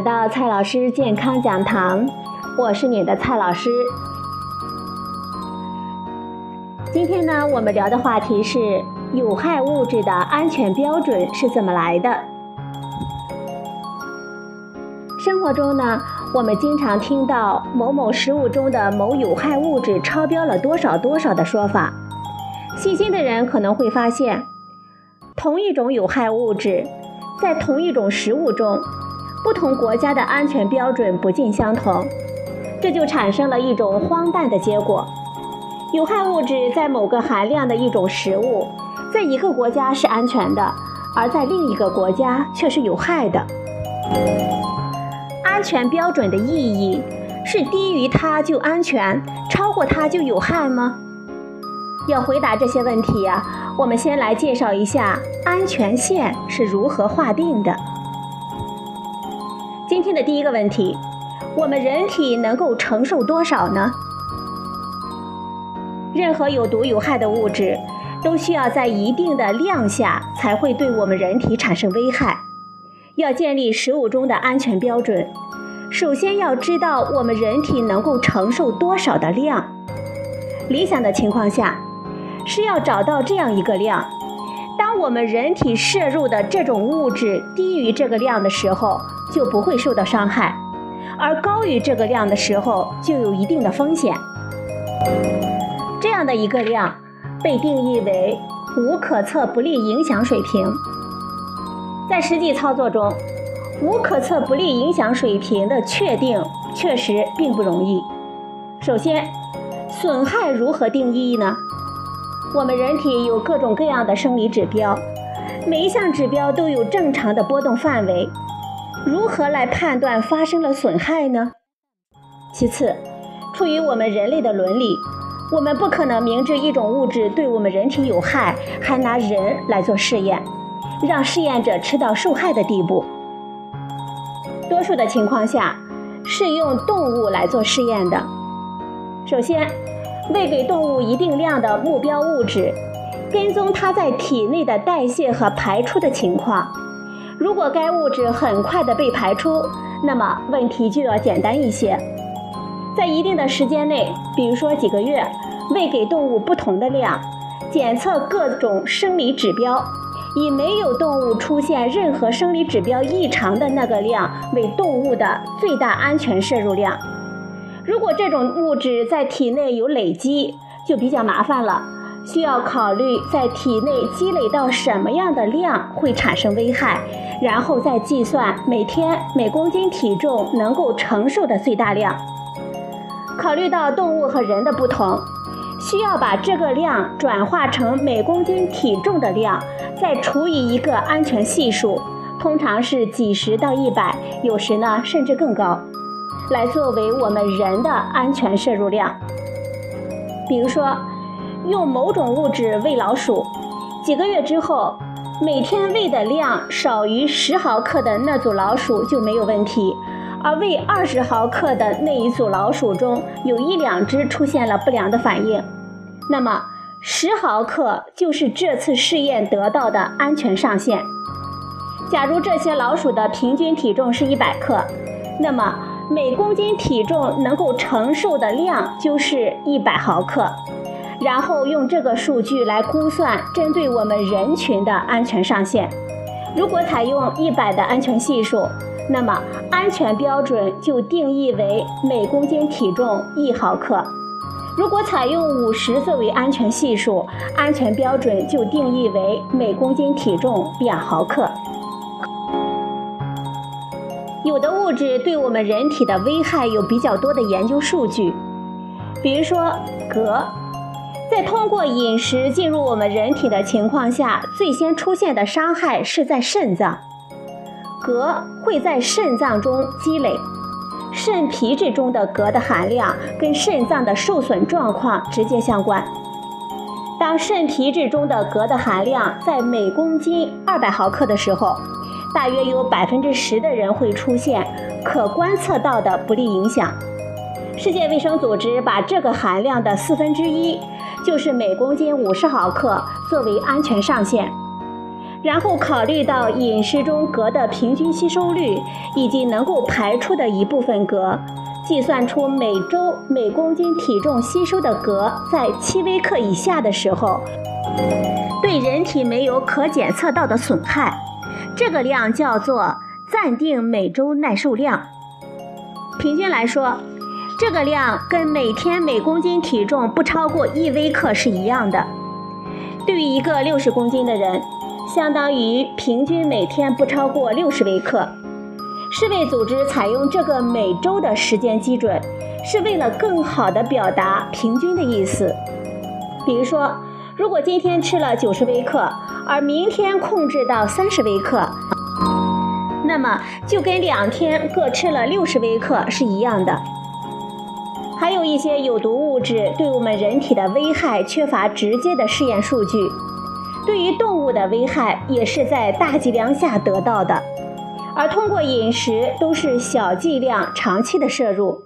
来到蔡老师健康讲堂，我是你的蔡老师。今天呢，我们聊的话题是有害物质的安全标准是怎么来的。生活中呢，我们经常听到某某食物中的某有害物质超标了多少多少的说法。细心的人可能会发现，同一种有害物质，在同一种食物中，不同国家的安全标准不尽相同，这就产生了一种荒诞的结果：有害物质在某个含量的一种食物，在一个国家是安全的，而在另一个国家却是有害的。安全标准的意义是低于它就安全，超过它就有害吗？要回答这些问题呀，我们先来介绍一下安全线是如何划定的。今天的第一个问题，我们人体能够承受多少呢？任何有毒有害的物质，都需要在一定的量下才会对我们人体产生危害。要建立食物中的安全标准，首先要知道我们人体能够承受多少的量。理想的情况下。是要找到这样一个量，当我们人体摄入的这种物质低于这个量的时候，就不会受到伤害；而高于这个量的时候，就有一定的风险。这样的一个量被定义为无可测不利影响水平。在实际操作中，无可测不利影响水平的确定确实并不容易。首先，损害如何定义呢？我们人体有各种各样的生理指标，每一项指标都有正常的波动范围。如何来判断发生了损害呢？其次，出于我们人类的伦理，我们不可能明知一种物质对我们人体有害，还拿人来做试验，让试验者吃到受害的地步。多数的情况下，是用动物来做试验的。首先。喂给动物一定量的目标物质，跟踪它在体内的代谢和排出的情况。如果该物质很快的被排出，那么问题就要简单一些。在一定的时间内，比如说几个月，喂给动物不同的量，检测各种生理指标，以没有动物出现任何生理指标异常的那个量为动物的最大安全摄入量。如果这种物质在体内有累积，就比较麻烦了，需要考虑在体内积累到什么样的量会产生危害，然后再计算每天每公斤体重能够承受的最大量。考虑到动物和人的不同，需要把这个量转化成每公斤体重的量，再除以一个安全系数，通常是几十到一百，有时呢甚至更高。来作为我们人的安全摄入量。比如说，用某种物质喂老鼠，几个月之后，每天喂的量少于十毫克的那组老鼠就没有问题，而喂二十毫克的那一组老鼠中有一两只出现了不良的反应。那么，十毫克就是这次试验得到的安全上限。假如这些老鼠的平均体重是一百克，那么。每公斤体重能够承受的量就是一百毫克，然后用这个数据来估算针对我们人群的安全上限。如果采用一百的安全系数，那么安全标准就定义为每公斤体重一毫克；如果采用五十作为安全系数，安全标准就定义为每公斤体重两毫克。有的物质对我们人体的危害有比较多的研究数据，比如说镉，在通过饮食进入我们人体的情况下，最先出现的伤害是在肾脏。镉会在肾脏中积累，肾皮质中的镉的含量跟肾脏的受损状况直接相关。当肾皮质中的镉的含量在每公斤二百毫克的时候，大约有百分之十的人会出现可观测到的不利影响。世界卫生组织把这个含量的四分之一，就是每公斤五十毫克作为安全上限。然后考虑到饮食中镉的平均吸收率以及能够排出的一部分镉，计算出每周每公斤体重吸收的镉在七微克以下的时候，对人体没有可检测到的损害。这个量叫做暂定每周耐受量。平均来说，这个量跟每天每公斤体重不超过一微克是一样的。对于一个六十公斤的人，相当于平均每天不超过六十微克。世卫组织采用这个每周的时间基准，是为了更好地表达平均的意思。比如说，如果今天吃了九十微克，而明天控制到三十微克，那么就跟两天各吃了六十微克是一样的。还有一些有毒物质对我们人体的危害缺乏直接的试验数据，对于动物的危害也是在大剂量下得到的，而通过饮食都是小剂量长期的摄入。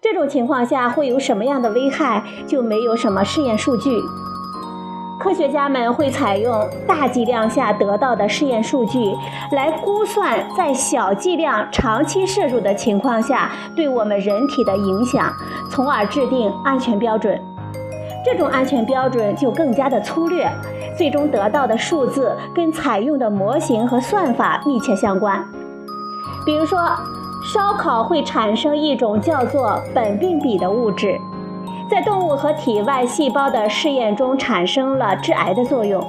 这种情况下会有什么样的危害，就没有什么试验数据。科学家们会采用大剂量下得到的试验数据来估算在小剂量长期摄入的情况下对我们人体的影响，从而制定安全标准。这种安全标准就更加的粗略，最终得到的数字跟采用的模型和算法密切相关。比如说，烧烤会产生一种叫做苯并芘的物质。在动物和体外细胞的试验中产生了致癌的作用。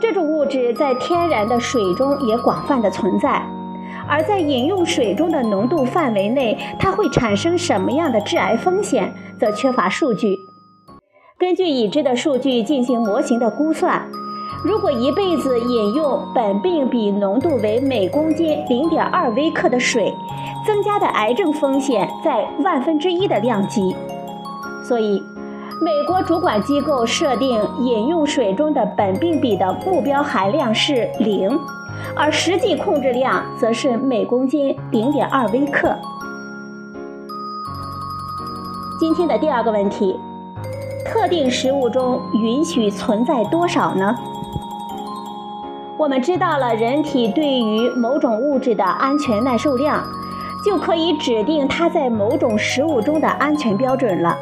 这种物质在天然的水中也广泛的存在，而在饮用水中的浓度范围内，它会产生什么样的致癌风险，则缺乏数据。根据已知的数据进行模型的估算，如果一辈子饮用苯并芘浓度为每公斤零点二微克的水，增加的癌症风险在万分之一的量级。所以，美国主管机构设定饮用水中的苯并芘的目标含量是零，而实际控制量则是每公斤零点二微克。今天的第二个问题：特定食物中允许存在多少呢？我们知道了人体对于某种物质的安全耐受量，就可以指定它在某种食物中的安全标准了。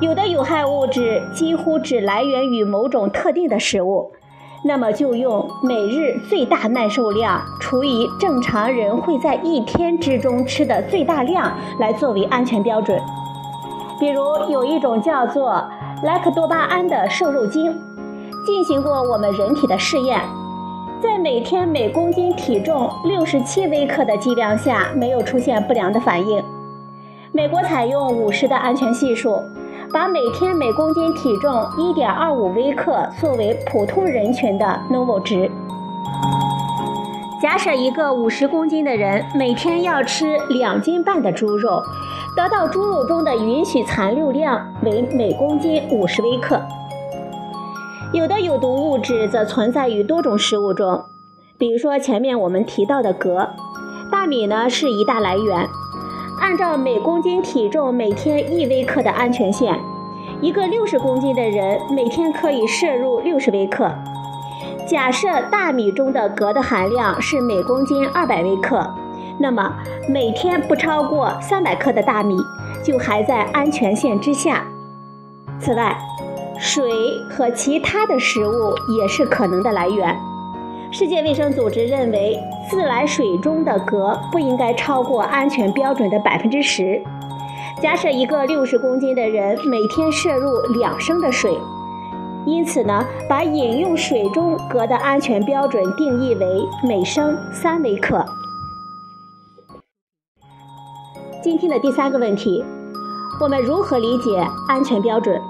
有的有害物质几乎只来源于某种特定的食物，那么就用每日最大耐受量除以正常人会在一天之中吃的最大量来作为安全标准。比如有一种叫做莱克多巴胺的瘦肉精，进行过我们人体的试验，在每天每公斤体重六十七微克的剂量下没有出现不良的反应。美国采用五十的安全系数。把每天每公斤体重1.25微克作为普通人群的 NOVO 值。假设一个50公斤的人每天要吃两斤半的猪肉，得到猪肉中的允许残留量为每公斤50微克。有的有毒物质则存在于多种食物中，比如说前面我们提到的镉，大米呢是一大来源。按照每公斤体重每天一微克的安全线，一个六十公斤的人每天可以摄入六十微克。假设大米中的镉的含量是每公斤二百微克，那么每天不超过三百克的大米就还在安全线之下。此外，水和其他的食物也是可能的来源。世界卫生组织认为，自来水中的镉不应该超过安全标准的百分之十。假设一个六十公斤的人每天摄入两升的水，因此呢，把饮用水中镉的安全标准定义为每升三微克。今天的第三个问题，我们如何理解安全标准？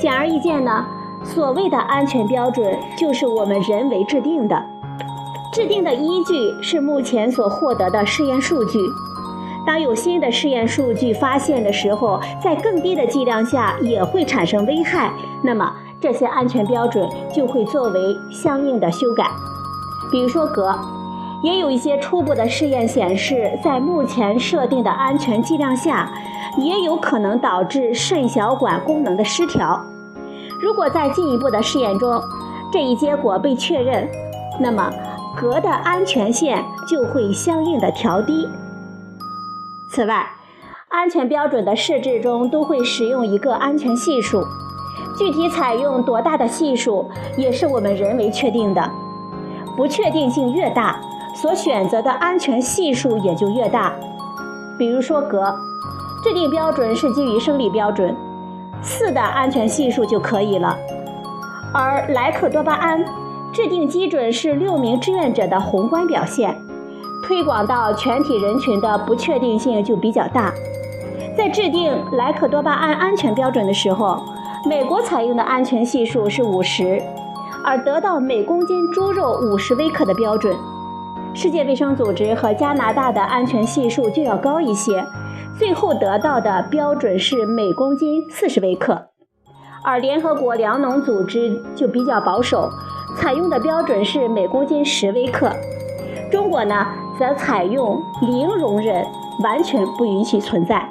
显而易见呢。所谓的安全标准，就是我们人为制定的，制定的依据是目前所获得的试验数据。当有新的试验数据发现的时候，在更低的剂量下也会产生危害，那么这些安全标准就会作为相应的修改。比如说镉，也有一些初步的试验显示，在目前设定的安全剂量下，也有可能导致肾小管功能的失调。如果在进一步的试验中，这一结果被确认，那么镉的安全线就会相应的调低。此外，安全标准的设置中都会使用一个安全系数，具体采用多大的系数也是我们人为确定的。不确定性越大，所选择的安全系数也就越大。比如说镉，制定标准是基于生理标准，四的安全系数就可以了。而莱克多巴胺制定基准是六名志愿者的宏观表现，推广到全体人群的不确定性就比较大。在制定莱克多巴胺安全标准的时候，美国采用的安全系数是五十。而得到每公斤猪肉五十微克的标准，世界卫生组织和加拿大的安全系数就要高一些，最后得到的标准是每公斤四十微克，而联合国粮农组织就比较保守，采用的标准是每公斤十微克。中国呢，则采用零容忍，完全不允许存在。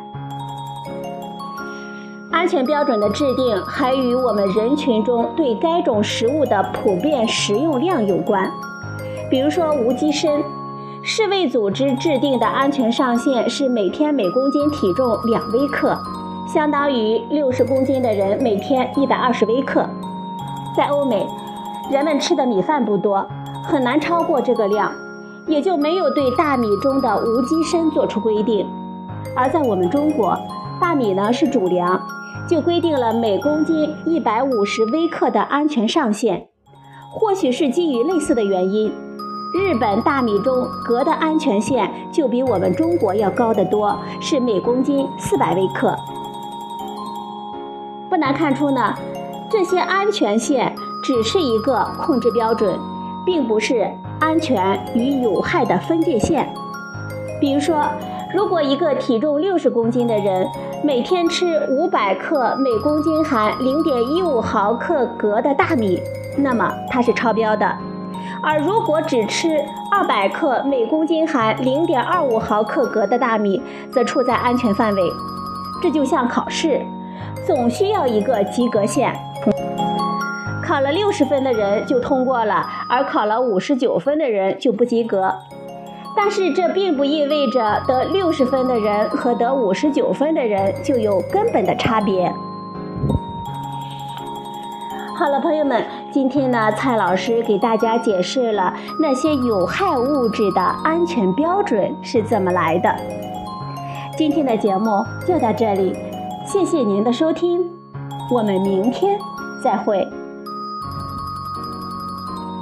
安全标准的制定还与我们人群中对该种食物的普遍食用量有关。比如说无机砷，世卫组织制定的安全上限是每天每公斤体重两微克，相当于六十公斤的人每天一百二十微克。在欧美，人们吃的米饭不多，很难超过这个量，也就没有对大米中的无机砷做出规定。而在我们中国，大米呢是主粮。就规定了每公斤一百五十微克的安全上限，或许是基于类似的原因，日本大米中镉的安全线就比我们中国要高得多，是每公斤四百微克。不难看出呢，这些安全线只是一个控制标准，并不是安全与有害的分界线。比如说。如果一个体重六十公斤的人每天吃五百克每公斤含零点一五毫克镉的大米，那么它是超标的；而如果只吃二百克每公斤含零点二五毫克镉的大米，则处在安全范围。这就像考试，总需要一个及格线，考了六十分的人就通过了，而考了五十九分的人就不及格。但是这并不意味着得六十分的人和得五十九分的人就有根本的差别。好了，朋友们，今天呢，蔡老师给大家解释了那些有害物质的安全标准是怎么来的。今天的节目就到这里，谢谢您的收听，我们明天再会。